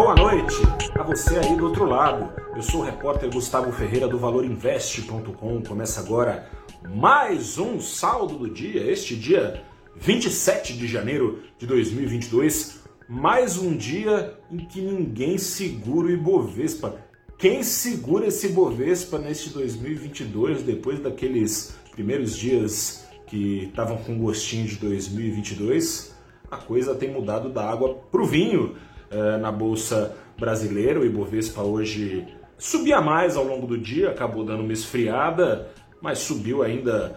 Boa noite a você aí do outro lado. Eu sou o repórter Gustavo Ferreira do ValorInvest.com. Começa agora mais um saldo do dia, este dia 27 de janeiro de 2022. Mais um dia em que ninguém segura o Ibovespa. Quem segura esse Ibovespa neste 2022, depois daqueles primeiros dias que estavam com gostinho de 2022? A coisa tem mudado da água para o vinho. Eh, na Bolsa Brasileira. O Ibovespa hoje subia mais ao longo do dia, acabou dando uma esfriada, mas subiu ainda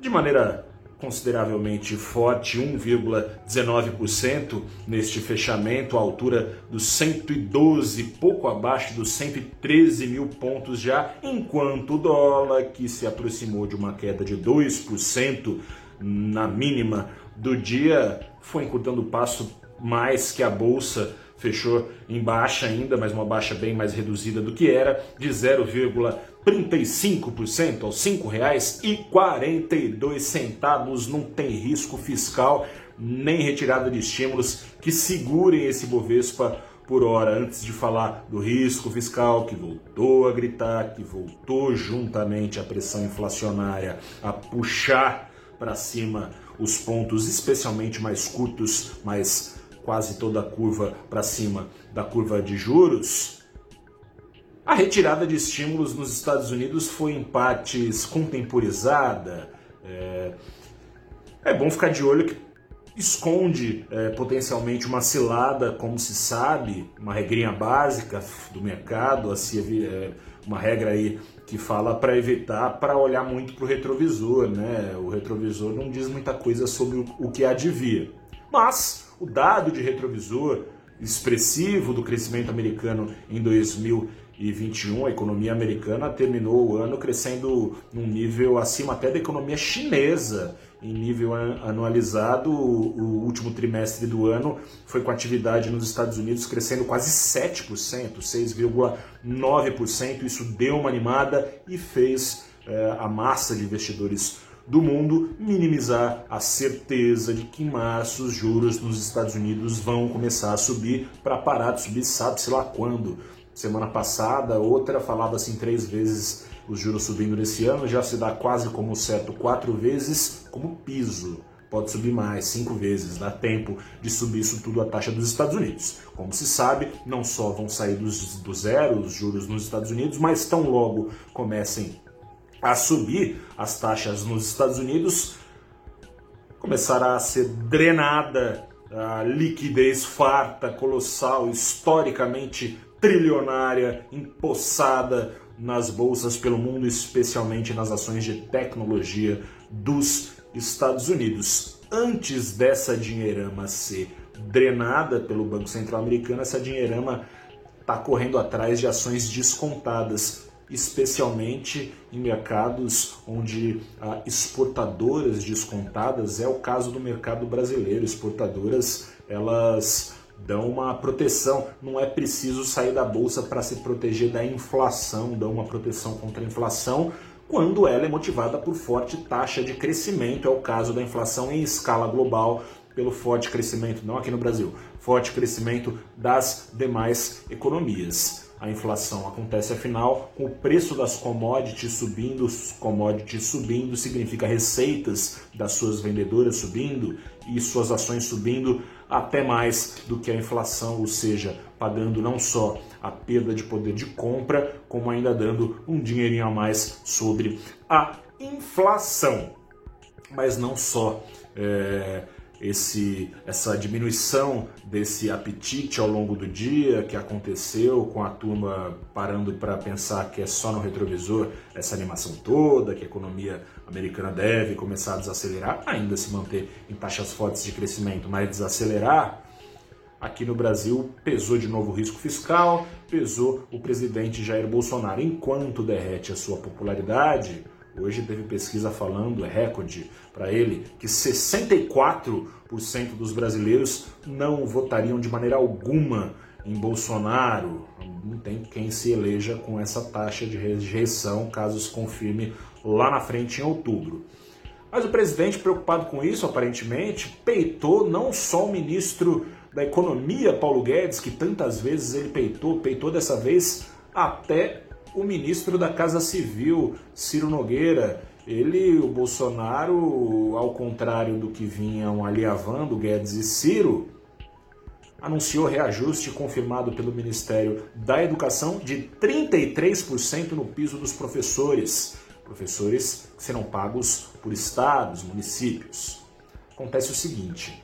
de maneira consideravelmente forte, 1,19% neste fechamento, à altura dos 112, pouco abaixo dos 113 mil pontos já, enquanto o dólar, que se aproximou de uma queda de 2% na mínima do dia, foi encurtando o passo mais que a bolsa fechou em baixa ainda, mas uma baixa bem mais reduzida do que era, de 0,35% aos R$ 5,42. Não tem risco fiscal nem retirada de estímulos que segurem esse Bovespa por hora, antes de falar do risco fiscal que voltou a gritar, que voltou juntamente à pressão inflacionária a puxar para cima os pontos, especialmente mais curtos, mais quase toda a curva para cima da curva de juros, a retirada de estímulos nos Estados Unidos foi em partes contemporizada. É, é bom ficar de olho que esconde é, potencialmente uma cilada, como se sabe, uma regrinha básica do mercado, assim, é, uma regra aí que fala para evitar, para olhar muito para o retrovisor, né? O retrovisor não diz muita coisa sobre o que há de vir. Mas o dado de retrovisor expressivo do crescimento americano em 2021, a economia americana terminou o ano crescendo num nível acima até da economia chinesa. Em nível anualizado, o último trimestre do ano foi com atividade nos Estados Unidos crescendo quase 7%, 6,9%. Isso deu uma animada e fez é, a massa de investidores do mundo minimizar a certeza de que em março os juros nos Estados Unidos vão começar a subir para parar de subir, sabe-se lá quando. Semana passada, outra falava assim três vezes os juros subindo nesse ano, já se dá quase como certo quatro vezes como piso. Pode subir mais, cinco vezes, dá tempo de subir isso tudo a taxa dos Estados Unidos. Como se sabe, não só vão sair dos, do zero os juros nos Estados Unidos, mas tão logo comecem a subir as taxas nos Estados Unidos, começará a ser drenada a liquidez farta, colossal, historicamente trilionária, empossada nas bolsas pelo mundo, especialmente nas ações de tecnologia dos Estados Unidos. Antes dessa dinheirama ser drenada pelo Banco Central Americano, essa dinheirama está correndo atrás de ações descontadas especialmente em mercados onde há exportadoras descontadas, é o caso do mercado brasileiro. Exportadoras, elas dão uma proteção, não é preciso sair da bolsa para se proteger da inflação, dão uma proteção contra a inflação quando ela é motivada por forte taxa de crescimento, é o caso da inflação em escala global, pelo forte crescimento, não aqui no Brasil, forte crescimento das demais economias. A inflação acontece afinal com o preço das commodities subindo, commodities subindo significa receitas das suas vendedoras subindo e suas ações subindo até mais do que a inflação, ou seja, pagando não só a perda de poder de compra, como ainda dando um dinheirinho a mais sobre a inflação. Mas não só. É esse, essa diminuição desse apetite ao longo do dia que aconteceu com a turma parando para pensar que é só no retrovisor essa animação toda, que a economia americana deve começar a desacelerar, ainda se manter em taxas fortes de crescimento, mas desacelerar. Aqui no Brasil pesou de novo o risco fiscal, pesou o presidente Jair Bolsonaro. Enquanto derrete a sua popularidade, Hoje teve pesquisa falando, é recorde para ele, que 64% dos brasileiros não votariam de maneira alguma em Bolsonaro. Não tem quem se eleja com essa taxa de rejeição, caso se confirme lá na frente em outubro. Mas o presidente, preocupado com isso, aparentemente, peitou não só o ministro da economia, Paulo Guedes, que tantas vezes ele peitou, peitou dessa vez até o ministro da Casa Civil, Ciro Nogueira. Ele, o Bolsonaro, ao contrário do que vinham aliavando Guedes e Ciro, anunciou reajuste confirmado pelo Ministério da Educação de 33% no piso dos professores. Professores que serão pagos por estados, municípios. Acontece o seguinte: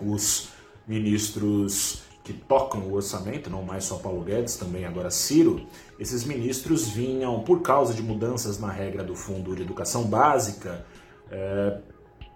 os ministros que tocam o orçamento, não mais só Paulo Guedes, também agora Ciro, esses ministros vinham, por causa de mudanças na regra do Fundo de Educação Básica, é,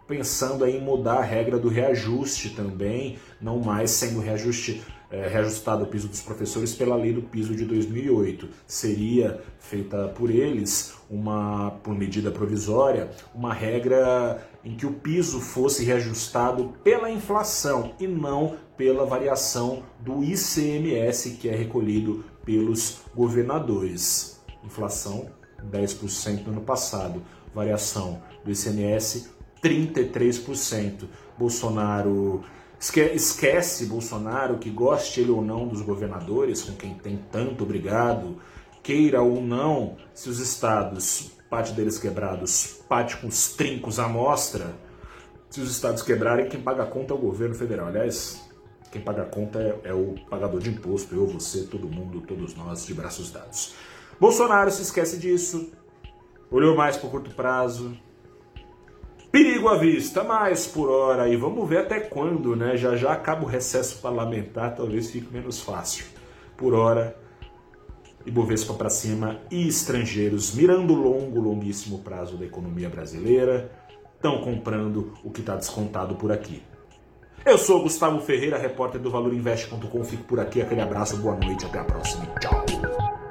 pensando em mudar a regra do reajuste também, não mais sendo reajuste é, reajustado o piso dos professores pela lei do piso de 2008. Seria feita por eles uma por medida provisória, uma regra em que o piso fosse reajustado pela inflação e não pela variação do ICMS que é recolhido pelos governadores. Inflação 10% no ano passado, variação do ICMS 33%. Bolsonaro esquece Bolsonaro que goste ele ou não dos governadores, com quem tem tanto obrigado, queira ou não, se os estados, parte deles quebrados, parte com os trincos à mostra, se os estados quebrarem, quem paga a conta é o governo federal. Aliás, quem paga a conta é, é o pagador de imposto, eu, você, todo mundo, todos nós, de braços dados. Bolsonaro se esquece disso, olhou mais para o curto prazo, Perigo à vista, mas por hora, e vamos ver até quando, né? Já já acaba o recesso parlamentar, talvez fique menos fácil. Por hora, Ibovespa para cima e estrangeiros, mirando o longo, longuíssimo prazo da economia brasileira, estão comprando o que está descontado por aqui. Eu sou Gustavo Ferreira, repórter do ValorInvest.com. Fico por aqui, aquele abraço, boa noite, até a próxima. Tchau.